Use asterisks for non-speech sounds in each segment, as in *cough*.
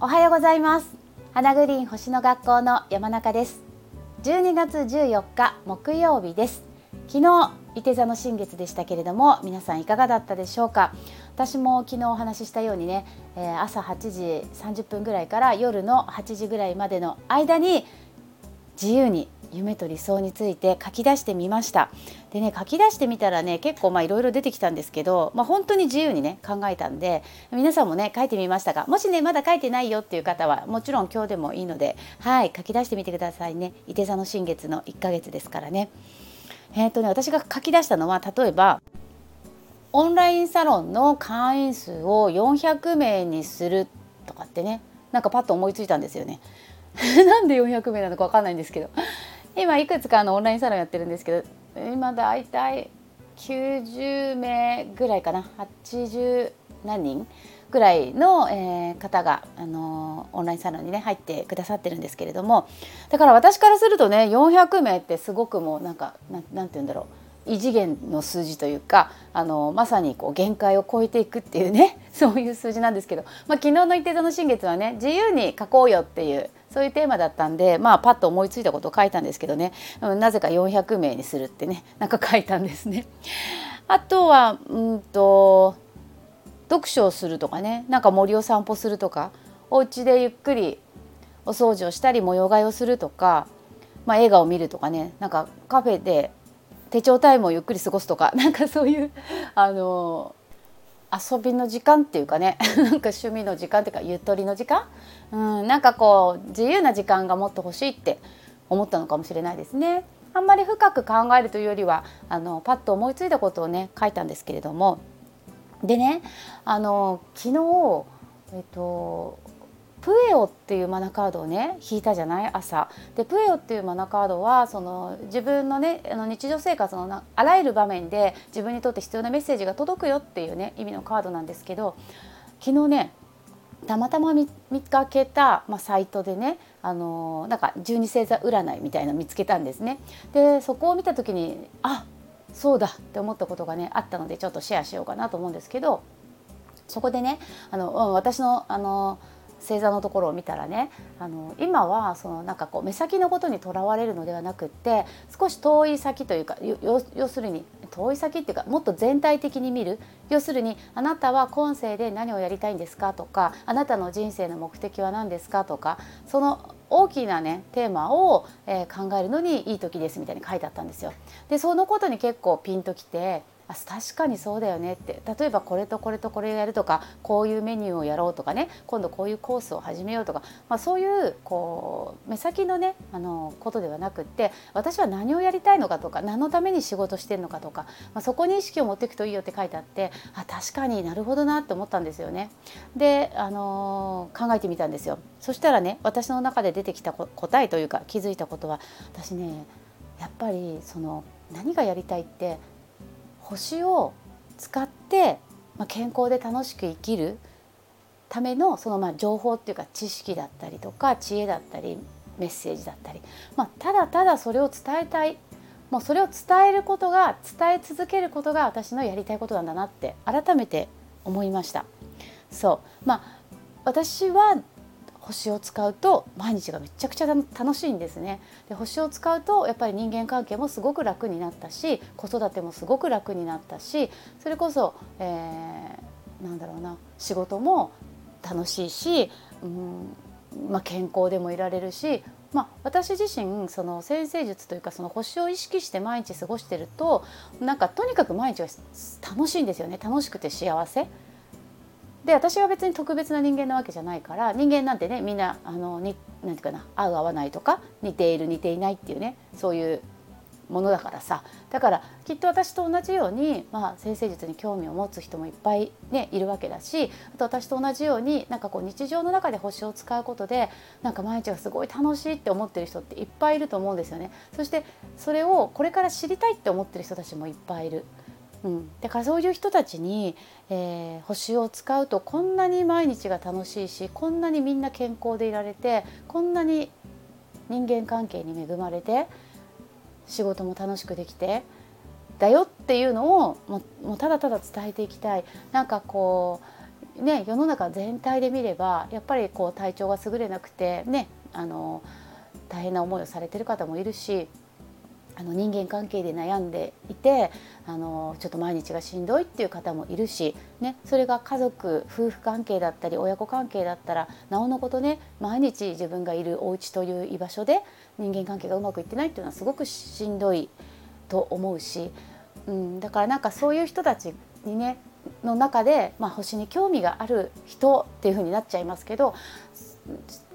おはようございます。花グリーン星の学校の山中です。12月14日木曜日です。昨日伊手座の新月でしたけれども皆さんいかがだったでしょうか？私も昨日お話ししたようにね、えー、朝8時30分ぐらいから夜の8時ぐらいまでの間に自由に夢と理想について書き出してみました。でね書き出してみたらね結構まあいろいろ出てきたんですけど、まあ、本当に自由にね考えたんで皆さんもね書いてみましたがもしねまだ書いてないよっていう方はもちろん今日でもいいのではい書き出してみてくださいね。伊手座の新月の1ヶ月ですからね。えーとね私が書き出したのは例えばオンラインサロンの会員数を400名にするとかってねなんかパッと思いついたんですよね。*laughs* なんで400名なのか分かんないんですけど。今いくつかのオンラインサロンやってるんですけど今だいたい90名ぐらいかな。80何人ぐらいの、えー、方が、あのー、オンラインサロンにね入ってくださってるんですけれども。だから私からするとね400名ってすごくもうなんかなんて言うんだろう。異次元の数字というかあのまさにこう限界を超えていくっていうねそういう数字なんですけど、まあ、昨日の「一定座の新月」はね自由に書こうよっていうそういうテーマだったんでまあパッと思いついたことを書いたんですけどねなぜか400名にするってねなんか書いたんですね。あとはうんと読書をするとかねなんか森を散歩するとかお家でゆっくりお掃除をしたり模様替えをするとか、まあ、映画を見るとかねなんかカフェで手帳タイムをゆっくり過ごすとかなんかそういうあの遊びの時間っていうかね *laughs* なんか趣味の時間っていうかゆとりの時間、うん、なんかこう自由な時間がもっと欲しいって思ったのかもしれないですね。あんまり深く考えるというよりはあのパッと思いついたことをね書いたんですけれどもでねあの昨日えっとプエオっていうマナカードをね引いたじゃない？朝でプエオっていうマナカードはその自分のねあの日常生活のあらゆる場面で自分にとって必要なメッセージが届くよっていうね意味のカードなんですけど昨日ねたまたま見かけた、まあ、サイトでねあのなんか十二星座占いみたいな見つけたんですね。でそこを見た時にあそうだって思ったことがねあったのでちょっとシェアしようかなと思うんですけどそこでねあの私のあの星座のところを見たらねあの今はそのなんかこう目先のことにとらわれるのではなくって少し遠い先というか要するに遠い先っていうかもっと全体的に見る要するにあなたは今世で何をやりたいんですかとかあなたの人生の目的は何ですかとかその大きなねテーマを、えー、考えるのにいい時ですみたいに書いてあったんですよ。でそのことに結構ピンときてあ確かにそうだよねって例えばこれとこれとこれをやるとかこういうメニューをやろうとかね今度こういうコースを始めようとか、まあ、そういうこう目先のねあのことではなくって私は何をやりたいのかとか何のために仕事してるのかとか、まあ、そこに意識を持っていくといいよって書いてあってあ確かになるほどなって思ったんですよね。で、あのー、考えてみたんですよ。そしたらね私の中で出てきた答えというか気づいたことは私ねやっぱりその何がやりたいって星を使って、まあ、健康で楽しく生きるためのそのまあ情報っていうか知識だったりとか知恵だったりメッセージだったり、まあ、ただただそれを伝えたいもうそれを伝えることが伝え続けることが私のやりたいことなんだなって改めて思いました。そうまあ私は星を使うと毎日がめちゃくちゃ楽しいんですね。で星を使うとやっぱり人間関係もすごく楽になったし子育てもすごく楽になったしそれこそ、えー、なんだろうな仕事も楽しいし、うんまあ、健康でもいられるしまあ、私自身その先生術というかその星を意識して毎日過ごしてるとなんかとにかく毎日は楽しいんですよね。楽しくて幸せ。で私は別に特別な人間なわけじゃないから人間なんてねみんなあのになんていうかな合う合わないとか似ている似ていないっていうねそういうものだからさだからきっと私と同じように、まあ、先生術に興味を持つ人もいっぱい、ね、いるわけだしあと私と同じようになんかこう日常の中で星を使うことでなんか毎日がすごい楽しいって思ってる人っていっぱいいると思うんですよね。そしてそれをこれから知りたいって思ってる人たちもいっぱいいる。うん、だからそういう人たちに、えー、星を使うとこんなに毎日が楽しいしこんなにみんな健康でいられてこんなに人間関係に恵まれて仕事も楽しくできてだよっていうのをもうただただ伝えていきたい。なんかこうね世の中全体で見ればやっぱりこう体調が優れなくてねあの大変な思いをされてる方もいるしあの人間関係で悩んでいてあのちょっと毎日がしんどいっていう方もいるし、ね、それが家族夫婦関係だったり親子関係だったらなおのことね毎日自分がいるお家という居場所で人間関係がうまくいってないっていうのはすごくしんどいと思うし、うん、だからなんかそういう人たちにねの中で、まあ、星に興味がある人っていう風になっちゃいますけど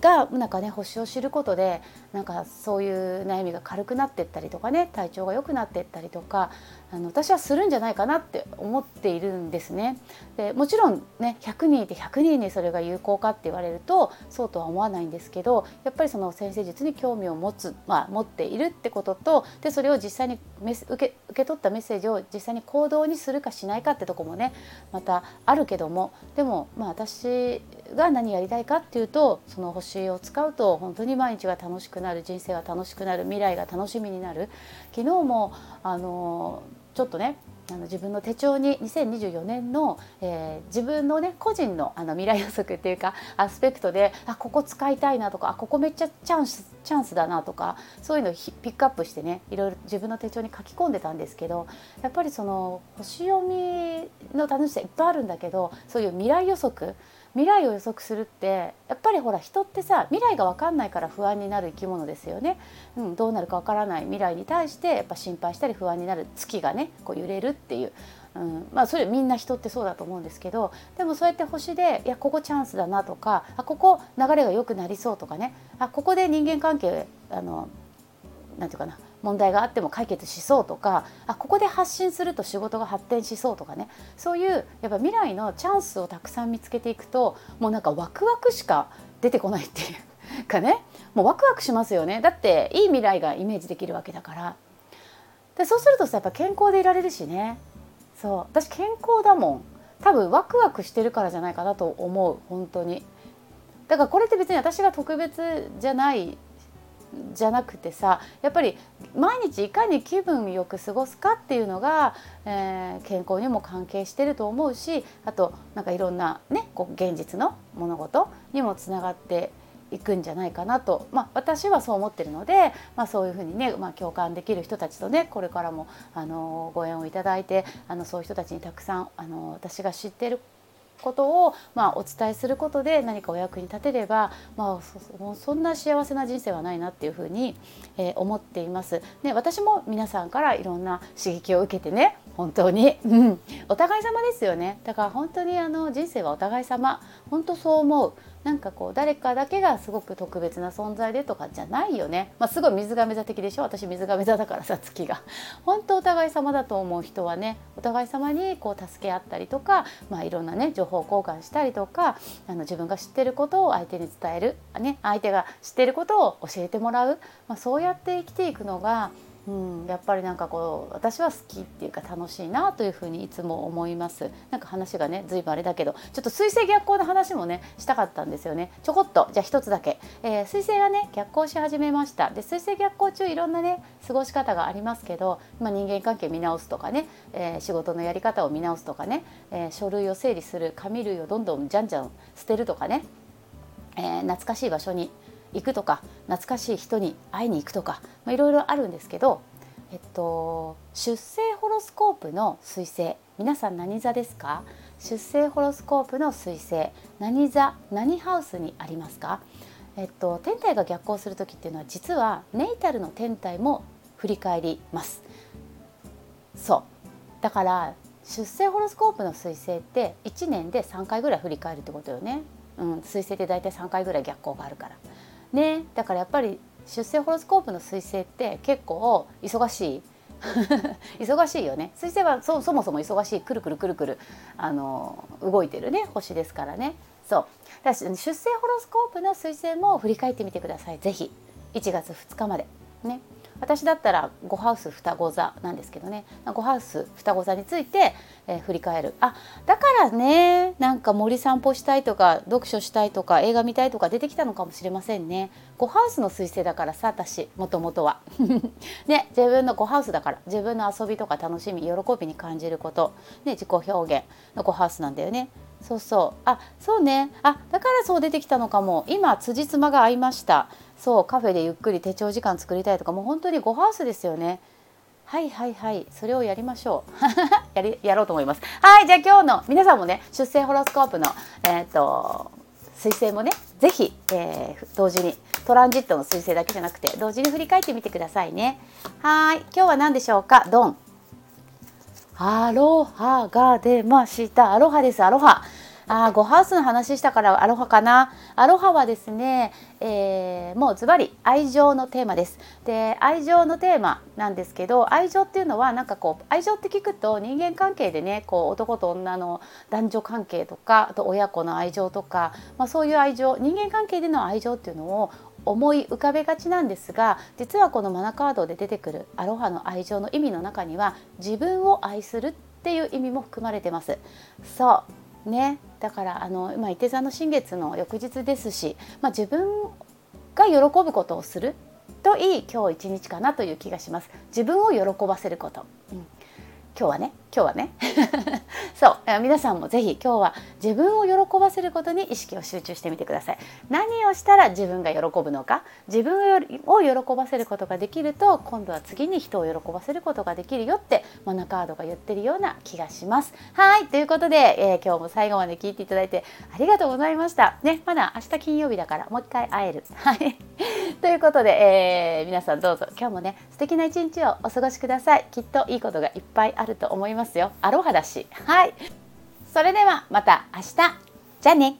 がなんかね星を知ることでなんかそういう悩みが軽くなっていったりとかね体調が良くなっていったりとかあの私はするんじゃないかなって思っているんですね。でもちろんね100人いて100人にそれが有効かって言われるとそうとは思わないんですけどやっぱりその先生術に興味を持つ、まあ、持っているってこととでそれを実際に受け受け取ったメッセージを実際に行動にするかしないかってとこもねまたあるけどもでもまあ私が何やりたいかっていうとその星を使うと本当に毎日が楽しくなる人生が楽しくなる未来が楽しみになる。昨日もあのちょっとねあの自分の手帳に2024年の、えー、自分のね個人のあの未来予測っていうかアスペクトであここ使いたいなとかあここめっちゃチャンスチャンスだなとかそういうのをピックアップしてねいろいろ自分の手帳に書き込んでたんですけどやっぱりその星読みの楽しさいっぱいあるんだけどそういう未来予測未来を予測するってやっぱりほら人ってさ未来が分かんないから不安になる生き物ですよね、うん、どうなるか分からない。未来に対してやっぱ心配したり不安になる。月がねこう揺れるっていう、うん、まあそれみんな人ってそうだと思うんですけどでもそうやって星でいやここチャンスだなとかあここ流れが良くなりそうとかね。あここで人間関係あのなんていうかな問題があっても解決しそうとかあここで発信すると仕事が発展しそうとかね。そういうやっぱ未来のチャンスをたくさん見つけていくともうなんかワクワクしか出てこないっていうかね。もうワクワクしますよね。だっていい未来がイメージできるわけだから。でそうするとさやっぱ健康でいられるしね。そう。私健康だもん。多分ワクワクしてるからじゃないかなと思う。本当に。だからこれって別に私が特別じゃないじゃなくてさやっぱり毎日いかに気分よく過ごすかっていうのが、えー、健康にも関係してると思うしあとなんかいろんなねこう現実の物事にもつながっていくんじゃないかなと、まあ、私はそう思ってるので、まあ、そういうふうにね、まあ、共感できる人たちとねこれからもあのご縁をいただいてあのそういう人たちにたくさんあの私が知ってることを、まあ、お伝えすることで何かお役に立てれば、まあ、そんな幸せな人生はないなっていうふうに、えー、思っています。ね私も皆さんからいろんな刺激を受けてね本当に、うん、お互い様ですよね。だから本当にあの人生はお互い様。本当そう思う。なんかこう誰かだけがすごく特別な存在でとかじゃないよね、まあ、すごい水亀座的でしょ？私水亀座だからさ月が。本当お互い様だと思う人はねお互い様にこう助け合ったりとか、まあ、いろんなね情報交換したりとかあの自分が知ってることを相手に伝える、ね、相手が知ってることを教えてもらう、まあ、そうやって生きていくのがうん、やっぱりなんかこう私は好きっていうか楽しいなというふうにいつも思います。なんか話がね随分あれだけどちょっと水星逆行の話もねしたかったんですよね。ちょこっと。じゃあ一つだけ、えー、水星がね逆行し始めました。で水星逆行中いろんなね過ごし方がありますけど、まあ、人間関係見直すとかね、えー、仕事のやり方を見直すとかね、えー、書類を整理する紙類をどんどんじゃんじゃん捨てるとかね、え懐かしい場所に行くとか懐かしい人に会いに行くとかいろいろあるんですけど、えっと、出生ホロスコープの彗星皆さん何座ですか？出生ホロスコープの彗星何座何ハウスにありますか？えっと、天体が逆行する時っていうのは実はネイタルの天体も振り返ります。そう。だから出生ホロスコープの彗星って1年で3回ぐらい振り返るってことよね、うん、彗星って大体3回ぐらい逆行があるから。ね。だからやっぱり出生ホロスコープの彗星って結構忙しい。*laughs* 忙しいよね。彗星はそもそも忙しい。くるくるくるくる。あの動いてるね。星ですからね。そう。だ出生ホロスコープの彗星も振り返ってみてください。是非1月2日まで。ね。私だったら5ハウス双子座なんですけどね。5ハウス双子座について、えー、振り返る。あだからねなんか森散歩したいとか読書したいとか映画見たいとか出てきたのかもしれませんね。5ハウスの彗星だからさ私もともとは。*laughs* ね自分の5ハウスだから自分の遊びとか楽しみ喜びに感じること、ね、自己表現の5ハウスなんだよね。そうそう。あそうね。あだからそう出てきたのかも。今辻褄が合いました。そうカフェでゆっくり手帳時間作りたいとか。もう本当に5ハウスですよね。はいはいはい。それをやりましょう。*laughs* やりやろうと思います。はいじゃあ今日の皆さんもね出生ホロスコープのえっ、と彗星もね是非、えー、同時にトランジットの彗星だけじゃなくて同時に振り返ってみてくださいね。はい。今日は何でしょうか？ドン。アロハが出ました。アロハです。アロハ。あゴハウスの話したからアロハかな。アロハはですね、えー、もうズバリ愛情のテーマです。で愛情のテーマなんですけど愛情っていうのはなんかこう愛情って聞くと人間関係でねこう男と女の男女関係とかあと親子の愛情とか、まあ、そういう愛情人間関係での愛情っていうのを思い浮かべがちなんですが実はこのマナカードで出てくるアロハの愛情の意味の中には自分を愛するっていう意味も含まれてます。そうね。だからあの、まあ、伊手座の新月の翌日ですし、まあ、自分が喜ぶことをするといい今日一日かなという気がします。自分を喜ばせること、うん、今日はね今日はね。*laughs* そう皆さんもぜひ今日は自分を喜ばせることに意識を集中してみてください。何をしたら自分が喜ぶのか自分を喜ばせることができると今度は次に人を喜ばせることができるよってマナカードが言ってるような気がします。はいということで、えー、今日も最後まで聞いていただいてありがとうございました。ねまだ明日金曜日だからもう一回会える。はい。*laughs* ということで、えー、皆さんどうぞ今日もね素敵な一日をお過ごしください。きっといいことがいっぱいあると思いますよ。アロハだし。はい。それではまた明日。じゃあね。